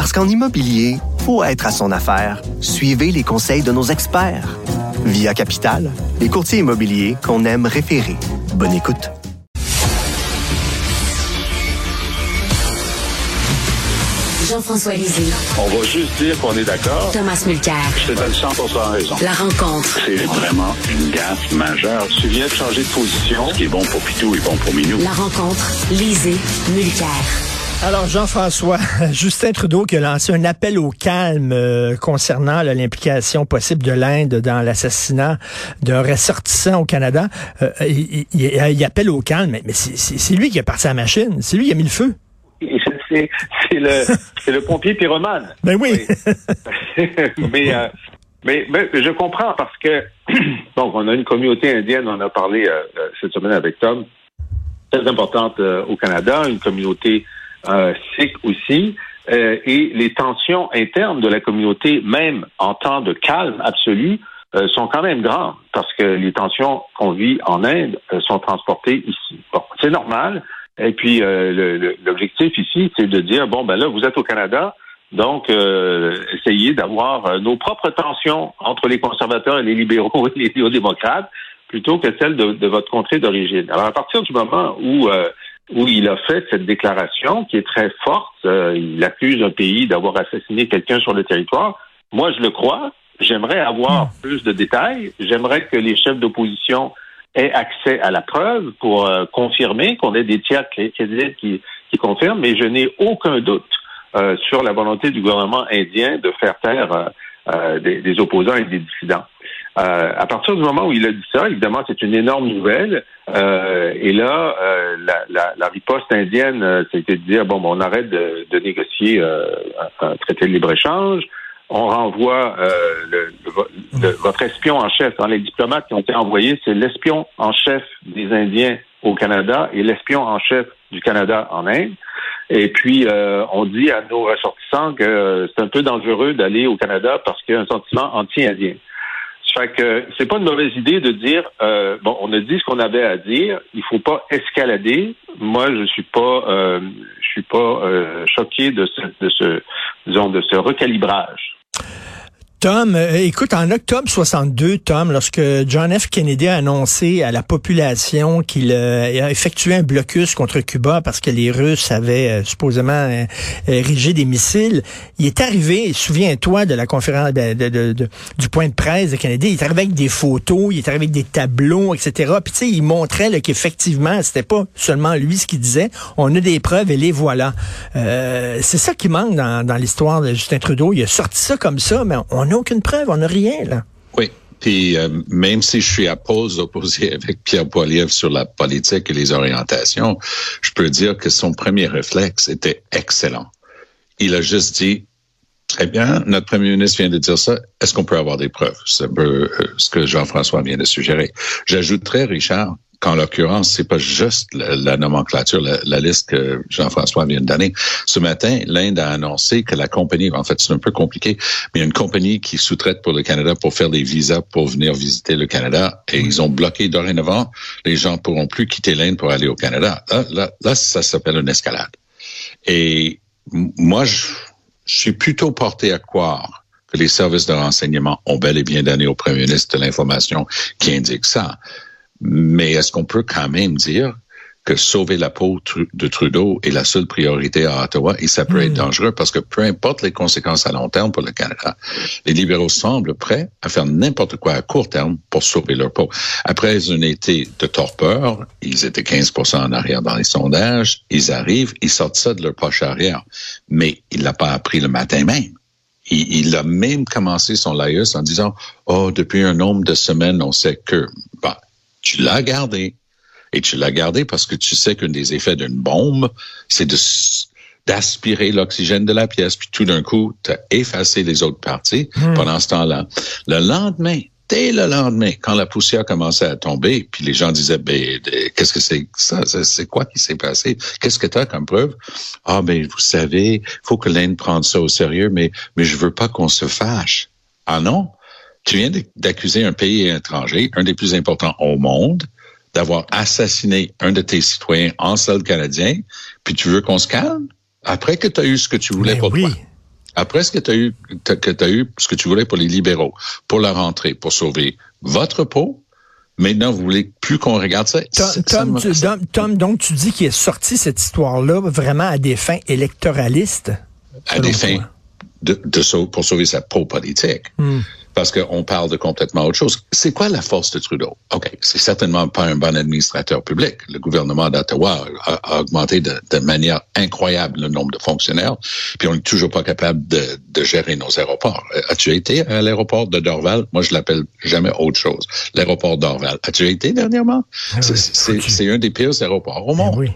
Parce qu'en immobilier, faut être à son affaire. Suivez les conseils de nos experts. Via Capital, les courtiers immobiliers qu'on aime référer. Bonne écoute. Jean-François Lisée. On va juste dire qu'on est d'accord. Thomas Mulcair. Je te donne 100 raison. La rencontre. C'est vraiment une gaffe majeure. Tu viens de changer de position. Ce qui est bon pour Pitou est bon pour Minou. La rencontre. Lisée. Mulcair. Alors, Jean-François, Justin Trudeau qui a lancé un appel au calme euh, concernant l'implication possible de l'Inde dans l'assassinat d'un ressortissant au Canada. Euh, il, il, il, appelle au calme, mais, c'est lui qui a parti la machine. C'est lui qui a mis le feu. C'est le, le pompier pyromane. Ben oui. mais, euh, mais, mais, je comprends parce que, donc, on a une communauté indienne, on a parlé euh, cette semaine avec Tom, très importante euh, au Canada, une communauté euh, aussi. et les tensions internes de la communauté, même en temps de calme absolu, sont quand même grandes parce que les tensions qu'on vit en Inde sont transportées ici. Bon, c'est normal. Et puis, euh, l'objectif ici, c'est de dire, bon, ben là, vous êtes au Canada, donc euh, essayez d'avoir euh, nos propres tensions entre les conservateurs et les libéraux et les néo-démocrates, plutôt que celles de, votre contrée d'origine. Alors, à partir du moment où où il a fait cette déclaration qui est très forte, il accuse un pays d'avoir assassiné quelqu'un sur le territoire. Moi, je le crois. J'aimerais avoir hmm. plus de détails. J'aimerais que les chefs d'opposition ait accès à la preuve pour euh, confirmer qu'on ait des tiers qui, qui, qui confirment, mais je n'ai aucun doute euh, sur la volonté du gouvernement indien de faire taire euh, des, des, opposants et des dissidents. À partir du moment où il a dit ça, évidemment, c'est une énorme nouvelle. et là, la, la, la, riposte indienne, c'était de dire bon, bon on arrête de, de négocier un, traité de libre échange on renvoie euh, le, votre espion en chef. Dans les diplomates qui ont été envoyés, c'est l'espion en chef des Indiens au Canada et l'espion en chef du Canada en Inde. Et puis, euh, on dit à nos ressortissants que c'est un peu dangereux d'aller au Canada parce qu'il y a un sentiment anti-indien. Fait que c'est pas une mauvaise idée de dire euh, bon, on a dit ce qu'on avait à dire, il faut pas escalader. Moi, je suis pas, euh, je suis pas euh, choqué de ce, de ce, disons, de ce recalibrage. Tom, euh, écoute, en octobre 62, Tom, lorsque John F. Kennedy a annoncé à la population qu'il euh, a effectué un blocus contre Cuba parce que les Russes avaient euh, supposément érigé des missiles, il est arrivé, souviens-toi de la conférence de, du point de presse de Kennedy, il est arrivé avec des photos, il est arrivé avec des tableaux, etc. Puis tu sais, il montrait qu'effectivement, c'était pas seulement lui ce qu'il disait, on a des preuves et les voilà. c'est ça qui manque dans, dans l'histoire de Justin Trudeau. Il a sorti ça comme ça, mais on aucune preuve, on n'a rien, là. Oui. Puis euh, même si je suis à pause opposé avec Pierre Poilievre sur la politique et les orientations, je peux dire que son premier réflexe était excellent. Il a juste dit Très bien, notre premier ministre vient de dire ça. Est-ce qu'on peut avoir des preuves? C'est euh, ce que Jean-François vient de suggérer. J'ajouterais, Richard, qu'en l'occurrence, c'est pas juste la, nomenclature, la, liste que Jean-François vient de donner. Ce matin, l'Inde a annoncé que la compagnie, en fait, c'est un peu compliqué, mais il y a une compagnie qui sous-traite pour le Canada pour faire des visas pour venir visiter le Canada et ils ont bloqué dorénavant. Les gens pourront plus quitter l'Inde pour aller au Canada. Là, là, là ça s'appelle une escalade. Et moi, je, je suis plutôt porté à croire que les services de renseignement ont bel et bien donné au premier ministre de l'information qui indique ça. Mais est-ce qu'on peut quand même dire que sauver la peau de Trudeau est la seule priorité à Ottawa et ça peut être hmm. dangereux? Parce que peu importe les conséquences à long terme pour le Canada, les libéraux semblent prêts à faire n'importe quoi à court terme pour sauver leur peau. Après un été de torpeur, ils étaient 15% en arrière dans les sondages, ils arrivent, ils sortent ça de leur poche arrière. Mais il l'a pas appris le matin même. Il, a même commencé son laïus en disant, oh, depuis un nombre de semaines, on sait que, bah, tu l'as gardé. Et tu l'as gardé parce que tu sais qu'un des effets d'une bombe, c'est de d'aspirer l'oxygène de la pièce, puis tout d'un coup, tu as effacé les autres parties Hmm. pendant ce temps-là. Le lendemain, dès le lendemain, quand la poussière commençait à tomber, puis les gens disaient, ben, qu'est-ce que c'est que ça? C'est- C'est quoi qui s'est passé? Qu'est-ce que tu as comme preuve? Ah, ben, vous savez, faut que l'Inde prenne ça au sérieux, mais, mais je veux pas qu'on se fâche. Ah non? Tu viens d'accuser un pays étranger, un des plus importants au monde, d'avoir assassiné un de tes citoyens en sol canadien, puis tu veux qu'on se calme? Après que tu as eu ce que tu voulais Ben pour oui. toi. Après ce que tu as eu, que tu as eu ce que tu voulais pour les libéraux, pour la rentrée, pour sauver votre peau, maintenant vous voulez plus qu'on regarde ça. Tom, ça Tom, me- tu, ça- Tom, Tom, donc tu dis qu'il est sorti cette histoire-là vraiment à des fins électoralistes. à des fins de, pour sauver sa peau politique. Hmm. Parce qu'on parle de complètement autre chose. C'est quoi la force de Trudeau? OK, c'est certainement pas un bon administrateur public. Le gouvernement d'Ottawa a, a augmenté de, de manière incroyable le nombre de fonctionnaires, puis on n'est toujours pas capable de, de gérer nos aéroports. Euh, As-tu été à l'aéroport de Dorval? Moi, je l'appelle jamais autre chose. L'aéroport Dorval. As-tu été dernièrement? C'est- c'est c'est un des pires aéroports au monde. Ben oui.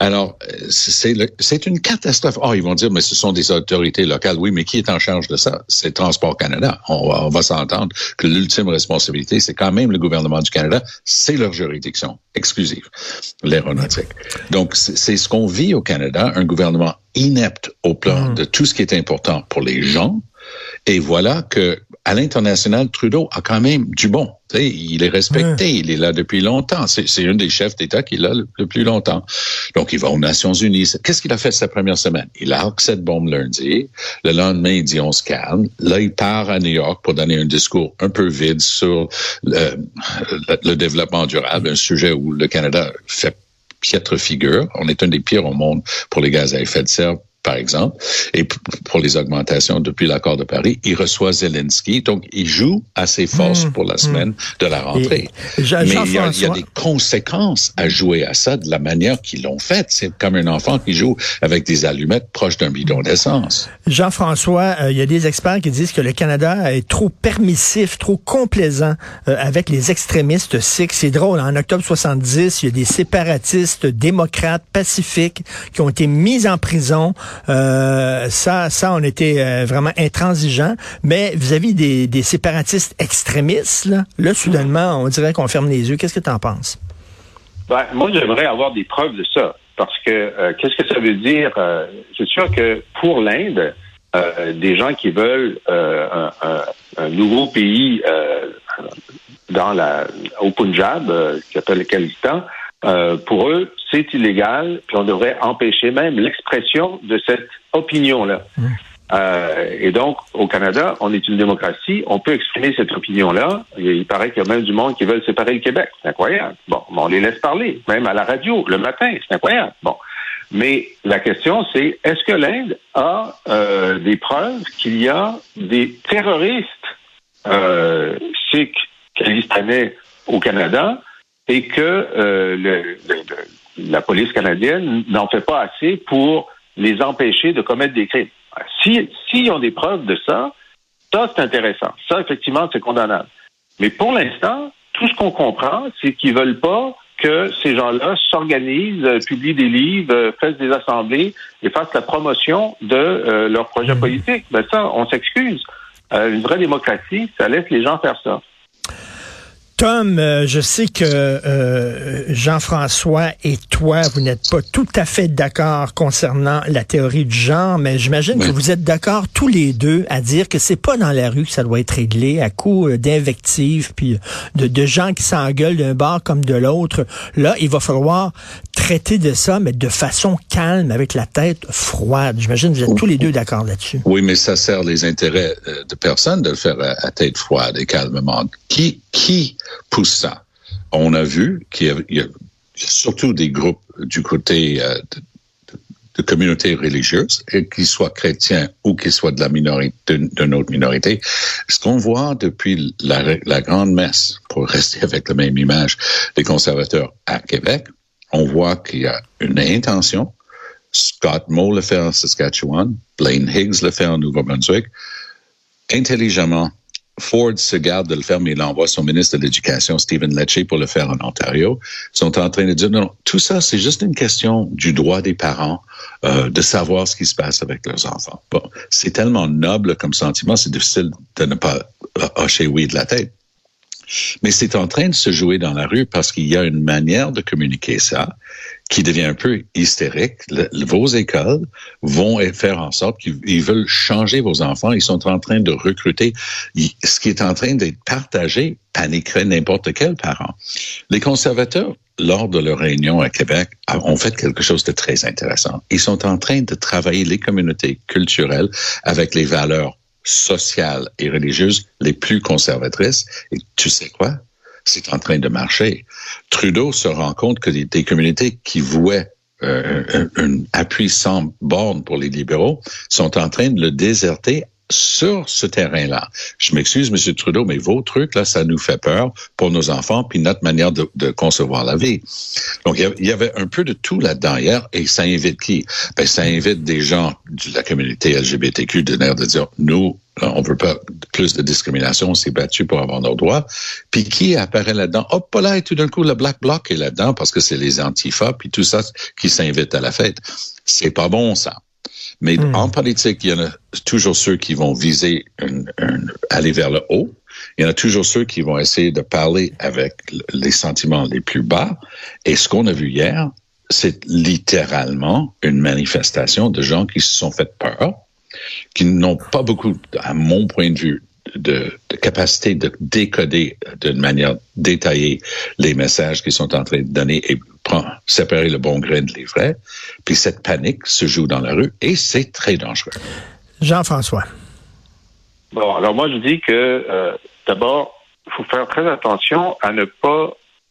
Alors, euh, c'est une catastrophe. Oh, ils vont dire, mais ce sont des autorités locales. Oui, mais qui est en charge de ça? C'est Transport Canada. On va, on va s'entendre que l'ultime responsabilité, c'est quand même le gouvernement du Canada. C'est leur juridiction exclusive, l'aéronautique. Donc, c'est c'est ce qu'on vit au Canada, un gouvernement inepte au plan de tout ce qui est important pour les gens. Et voilà que à l'international, Trudeau a quand même du bon. Il est respecté, il est là depuis longtemps. C'est c'est un des chefs d'État qui est là le, le plus longtemps. Donc, il va aux Nations Unies. Qu'est-ce qu'il a fait sa première semaine? Il a cette bombe lundi. Le lendemain, il dit on se calme. Là, il part à New York pour donner un discours un peu vide sur le, le- le développement durable, un sujet où le Canada fait piètre figure. On est un des pires au monde pour les gaz à effet de serre par exemple, et pour les augmentations depuis l'accord de Paris, il reçoit Zelensky, donc il joue à ses forces pour la semaine de la rentrée. Et Jean- Mais il y, a, il y a Jean-François- des conséquences à jouer à ça de la manière qu'ils l'ont fait. C'est comme un enfant qui joue avec des allumettes proches d'un bidon d'essence. Jean-François, euh, il y a des experts qui disent que le Canada est trop permissif, trop complaisant euh, avec les extrémistes sikhs. C'est drôle, en octobre 70, il y a des séparatistes démocrates pacifiques qui ont été mis en prison. Euh, ça, ça, on était euh, vraiment intransigeants. Mais vis-à-vis des, séparatistes extrémistes, là, soudainement, on dirait qu'on ferme les yeux. Qu'est-ce que tu en penses? Ben, moi, j'aimerais avoir des preuves de ça. Parce que euh, qu'est-ce que ça veut dire? Euh, c'est sûr que pour l'Inde, des gens qui veulent un, nouveau pays dans la, au Punjab, qui s'appelle le Khalistan, euh, pour eux, c'est illégal, puis on devrait empêcher même l'expression de cette opinion-là. Euh, et donc, au Canada, on est une démocratie, on peut exprimer cette opinion-là. Il, paraît qu'il y a même du monde qui veulent séparer le Québec. C'est incroyable. Bon, on les laisse parler, même à la radio, le matin. C'est incroyable. Bon. Mais la question, c'est est-ce que l'Inde a euh, des preuves qu'il y a des terroristes euh, sikhs, khalistanais au Canada et que euh, le- le- le- la police canadienne n'en fait pas assez pour les empêcher de commettre des crimes. Si s'ils ont des preuves de ça, ça c'est intéressant. Ça effectivement c'est condamnable. Mais pour l'instant, tout ce qu'on comprend, c'est qu'ils veulent pas que ces gens-là s'organisent, euh, publient des livres, euh, fassent des assemblées et fassent la promotion de euh, leur projet politique. Ben ça, on s'excuse. Euh, une vraie démocratie, ça laisse les gens faire ça. Tom, euh, je sais que euh, Jean-François et toi, vous n'êtes pas tout à fait d'accord concernant la théorie du genre, mais j'imagine que vous êtes d'accord tous les deux à dire que c'est pas dans la rue que ça doit être réglé à coup euh, d'invectives puis de, de gens qui s'engueulent d'un bord comme de l'autre. Là, il va falloir traiter de ça, mais de façon calme, avec la tête froide. J'imagine que vous êtes tous les deux d'accord là-dessus. Oui, mais ça sert les intérêts de personne de le faire à, à tête froide et calmement. Qui, qui pousse ça? On a vu qu'il y a, surtout des groupes du côté euh, de, de- de communautés religieuses, qu'ils soient chrétiens ou qu'ils soient de la minorité, d'une autre minorité. Ce qu'on voit depuis la, la grande messe, pour rester avec la même image, des conservateurs à Québec, on voit qu'il y a une intention Scott Moe le fait en Saskatchewan, Blaine Higgs le fait en Nouveau-Brunswick, intelligemment Ford se garde de le faire, mais il envoie son ministre de l'Éducation, Stephen Lecce, pour le faire en Ontario. Ils sont en train de dire, non, tout ça, c'est juste une question du droit des parents euh, de savoir ce qui se passe avec leurs enfants. Bon, c'est tellement noble comme sentiment, c'est difficile de ne pas hocher oui de la tête. Mais c'est en train de se jouer dans la rue parce qu'il y a une manière de communiquer ça qui devient un peu hystérique. vos écoles vont faire en sorte qu'ils veulent changer vos enfants. Ils sont en train de recruter. ce qui est en train d'être partagé paniquerait n'importe quel parent. Les conservateurs, lors de leur réunion à Québec, ont fait quelque chose de très intéressant. Ils sont en train de travailler les communautés culturelles avec les valeurs sociales et religieuses les plus conservatrices. Et tu sais quoi? C'est en train de marcher. Trudeau se rend compte que des, communautés qui vouaient euh, un, appui sans borne pour les libéraux sont en train de le déserter sur ce terrain-là. Je m'excuse, Monsieur Trudeau, mais vos trucs, là, ça nous fait peur pour nos enfants, puis notre manière de, concevoir la vie. Donc, il y avait un peu de tout là-dedans hier, et ça invite qui? Ben, ça invite des gens de la communauté LGBTQ de l'air de dire, nous, on veut pas plus de discrimination, on s'est battu pour avoir nos droits. Puis qui apparaît là-dedans? Hop là, et tout d'un coup, le Black Bloc est là-dedans parce que c'est les antifas, puis tout ça qui s'invite à la fête. C'est pas bon, ça. Mais hmm. en politique, il y en a toujours ceux qui vont viser aller vers le haut. Il y en a toujours ceux qui vont essayer de parler avec les sentiments les plus bas. Et ce qu'on a vu hier, c'est littéralement une manifestation de gens qui se sont fait peur, qui n'ont pas beaucoup, à mon point de vue, de, capacité de décoder d'une manière détaillée les messages qu'ils sont en train de donner et séparer le bon grain de l'ivraie. Puis cette panique se joue dans la rue et c'est très dangereux. Jean-François. Bon, alors moi je dis que euh, d'abord, il faut faire très attention à ne pas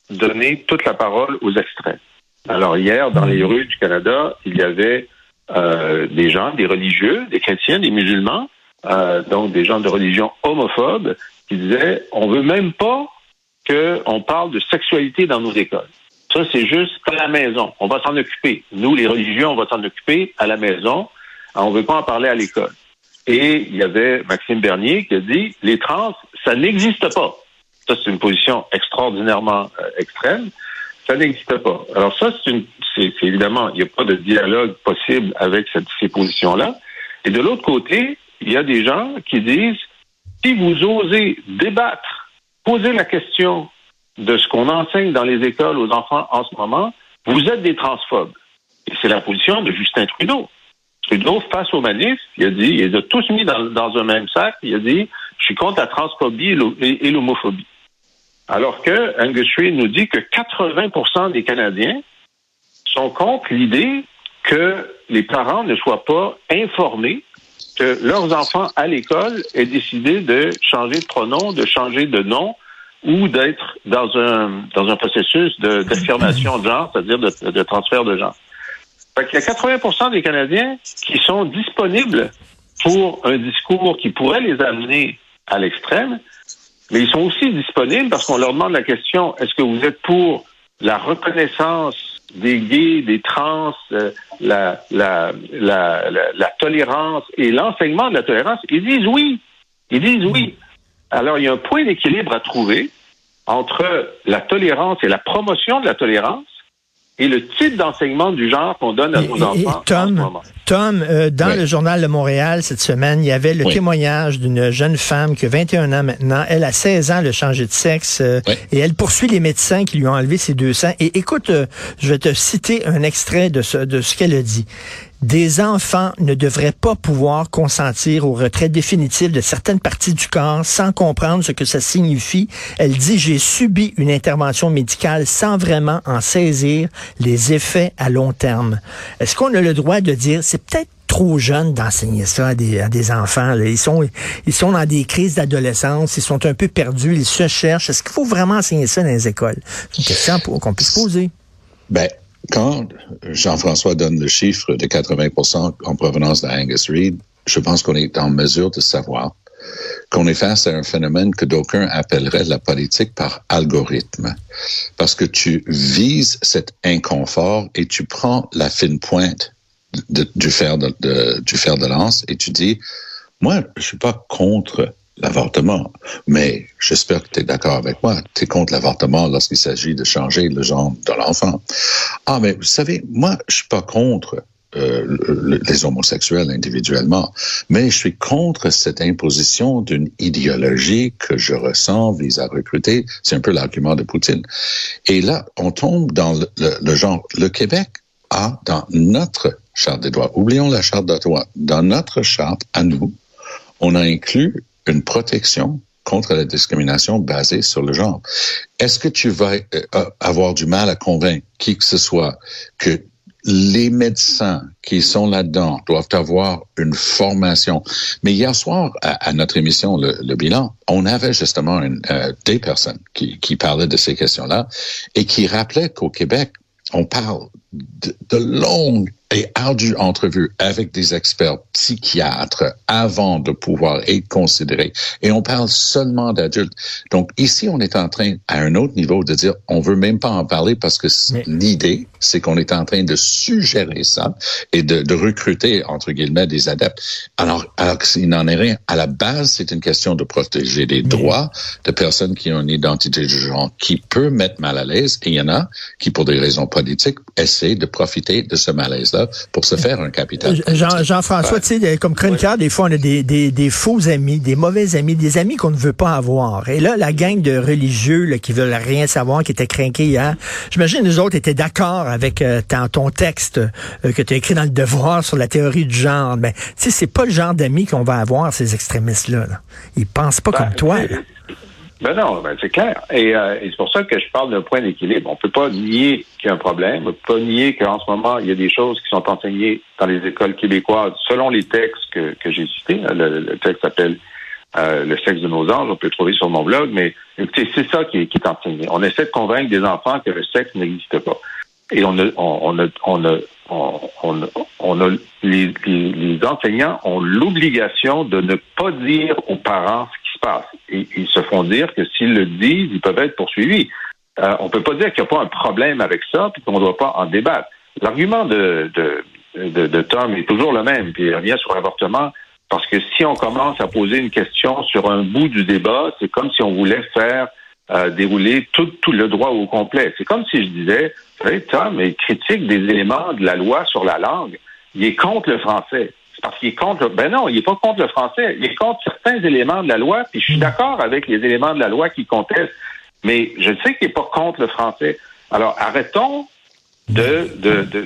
donner toute la parole aux extrêmes. Alors hier, dans les rues du Canada, il y avait euh, des gens, des religieux, des chrétiens, des musulmans, euh, donc des gens de religion homophobe, qui disaient on veut même pas qu'on parle de sexualité dans nos écoles. Ça, c'est juste à la maison. On va s'en occuper. Nous, les religieux, on va s'en occuper à la maison. On ne veut pas en parler à l'école. Et il y avait Maxime Bernier qui a dit les trans, ça n'existe pas. Ça, c'est une position extraordinairement euh, extrême. Ça n'existe pas. Alors ça, c'est une, c'est, évidemment, il n'y a pas de dialogue possible avec ces positions-là. Et de l'autre côté, il y a des gens qui disent, si vous osez débattre, poser la question de ce qu'on enseigne dans les écoles aux enfants en ce moment, vous êtes des transphobes. Et c'est la position de Justin Trudeau. Trudeau, face aux manifs, il a dit, il les a tous mis dans, un même sac, il a dit, je suis contre la transphobie et l'homophobie. Alors que Angus Reid nous dit que 80% des Canadiens sont contre l'idée que les parents ne soient pas informés que leurs enfants à l'école aient décidé de changer de pronom, de changer de nom ou d'être dans un dans un processus d'affirmation de, genre, c'est-à-dire de, transfert de genre. Fait Il y a 80 des Canadiens qui sont disponibles pour un discours qui pourrait les amener à l'extrême, mais ils sont aussi disponibles parce qu'on leur demande la question est-ce que vous êtes pour la reconnaissance des gays, des trans, euh, la, la, la, la, tolérance et l'enseignement de la tolérance, ils disent oui. Ils disent oui. Alors, il y a un point d'équilibre à trouver entre la tolérance et la promotion de la tolérance et le type d'enseignement du genre qu'on donne à nos enfants. Tom, Tom euh, dans le journal de Montréal cette semaine, il y avait le témoignage d'une jeune femme qui a 21 ans maintenant. Elle a 16 ans, elle a changé de sexe euh, et elle poursuit les médecins qui lui ont enlevé ses deux seins. Et écoute, euh, je vais te citer un extrait de ce, de ce qu'elle a dit des enfants ne devraient pas pouvoir consentir au retrait définitif de certaines parties du corps sans comprendre ce que ça signifie. Elle dit, j'ai subi une intervention médicale sans vraiment en saisir les effets à long terme. Est-ce qu'on a le droit de dire, c'est peut-être trop jeune d'enseigner ça à des, à des enfants. Ils, sont, ils sont dans des crises d'adolescence, ils sont un peu perdus, ils se cherchent. Est-ce qu'il faut vraiment enseigner ça dans les écoles? C'est une question qu'on puisse poser. Ben, quand Jean-François donne le chiffre de 80% en provenance d'Angus Reid, je pense qu'on est en mesure de savoir qu'on est face à un phénomène que d'aucuns appelleraient la politique par algorithme. Parce que tu vises cet inconfort et tu prends la fine pointe du, fer de, du fer de lance et tu dis, moi, je suis pas contre l'avortement. Mais j'espère que tu es d'accord avec moi. Tu es contre l'avortement lorsqu'il s'agit de changer le genre de l'enfant. Ah, mais vous savez, moi, je suis pas contre euh, les homosexuels individuellement, mais je suis contre cette imposition d'une idéologie que je ressens vise à recruter. C'est un peu l'argument de Poutine. Et là, on tombe dans le, le genre. Le Québec a dans notre charte des droits, oublions la charte droits, dans notre charte à nous, on a inclus une protection contre la discrimination basée sur le genre. Est-ce que tu vas euh, avoir du mal à convaincre qui que ce soit que les médecins qui sont là-dedans doivent avoir une formation? Mais hier soir, à, notre émission, le, bilan, on avait justement euh, des personnes qui parlaient de ces questions-là et qui rappelaient qu'au Québec, on parle de, de longues et ardue entrevue avec des experts psychiatres avant de pouvoir être considéré. Et on parle seulement d'adultes. Donc ici, on est en train, à un autre niveau, de dire, on veut même pas en parler parce que l'idée, c'est qu'on est en train de suggérer ça et de, de, recruter, entre guillemets, des adeptes. Alors, alors qu'il n'en est rien. À la base, c'est une question de protéger les droits de personnes qui ont une identité de genre qui peut mettre mal à l'aise. Et il y en a qui, pour des raisons politiques, essaient de profiter de ce malaise-là pour se faire un capital. Jean-François, tu sais, comme chroniqueur, des fois, on a des, des, faux amis, des mauvais amis, des amis qu'on ne veut pas avoir. Et là, la gang de religieux là, qui veulent rien savoir, qui étaient craqués hier, j'imagine les autres étaient d'accord avec euh, ton, texte euh, que tu as écrit dans le Devoir sur la théorie du genre. Mais tu sais, c'est pas le genre d'amis qu'on va avoir, ces extrémistes-là. Là. Ils pensent pas ben, comme toi. Ben non, ben c'est clair. Euh, et, c'est pour ça que je parle d'un point d'équilibre. On peut pas nier qu'il y a un problème. On peut pas nier qu'en ce moment, il y a des choses qui sont enseignées dans les écoles québécoises selon les textes que, que j'ai cités. Le, texte s'appelle euh, Le sexe de nos anges. On peut le trouver sur mon blog. Mais écoutez, c'est ça qui est, qui est enseigné. On essaie de convaincre des enfants que le sexe n'existe pas. Et on a, on, a, on a, on, on a les, les, enseignants ont l'obligation de ne pas dire aux parents Et ils se font dire que s'ils le disent, ils peuvent être poursuivis. Euh, on peut pas dire qu'il n'y a pas un problème avec ça, puis qu'on ne doit pas en débattre. L'argument de, de, de, Tom est toujours le même, puis il revient sur l'avortement, parce que si on commence à poser une question sur un bout du débat, c'est comme si on voulait faire euh, dérouler tout, tout le droit au complet. C'est comme si je disais, savez, Tom est critique des éléments de la loi sur la langue. Il est contre le français parce qu'il est contre. Ben non, il n'est pas contre le français. Il est contre certains éléments de la loi. Puis je suis hmm. d'accord avec les éléments de la loi qui contestent. Mais je sais qu'il n'est pas contre le français. Alors arrêtons de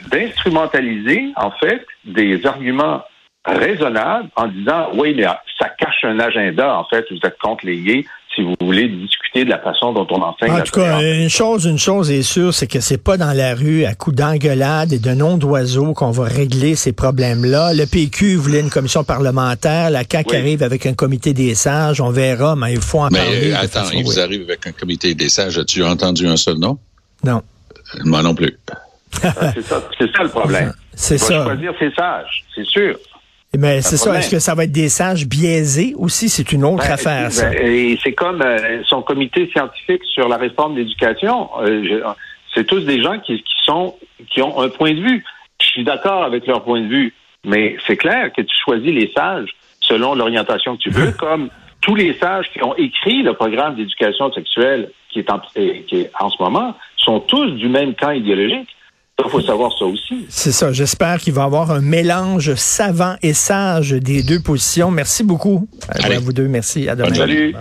d'instrumentaliser en fait des arguments raisonnables en disant oui mais ça cache un agenda en fait vous êtes contre les gays si vous voulez discuter de la façon dont on enseigne. En tout cas, une chose, une chose est sûre, c'est que c'est pas dans la rue à coups d'engueulade et de noms d'oiseaux qu'on va régler ces problèmes-là. Le PQ voulait une commission parlementaire, la CAQ arrive avec un comité des sages, on verra, mais il faut en parler. Mais attends, ils vous arrivent avec un comité des sages, as-tu entendu un seul nom? Non. Moi non plus. c'est ça, ça, le problème. C'est ça. choisir ses sages, c'est sûr. Mais c'est ça. Est-ce que ça va être des sages biaisés aussi? C'est une autre ben, affaire, ça. Ben, et c'est comme euh, son comité scientifique sur la réforme de l'éducation. Euh, c'est tous des gens qui, qui, sont qui ont un point de vue. Je suis d'accord avec leur point de vue, mais c'est clair que tu choisis les sages selon l'orientation que tu veux, comme tous les sages qui ont écrit le programme d'éducation sexuelle qui est, en, qui est en ce moment sont tous du même camp idéologique. Il faut savoir ça aussi. C'est ça. J'espère qu'il va y avoir un mélange savant et sage des deux positions. Merci beaucoup à vous deux. Merci. À demain. Salut.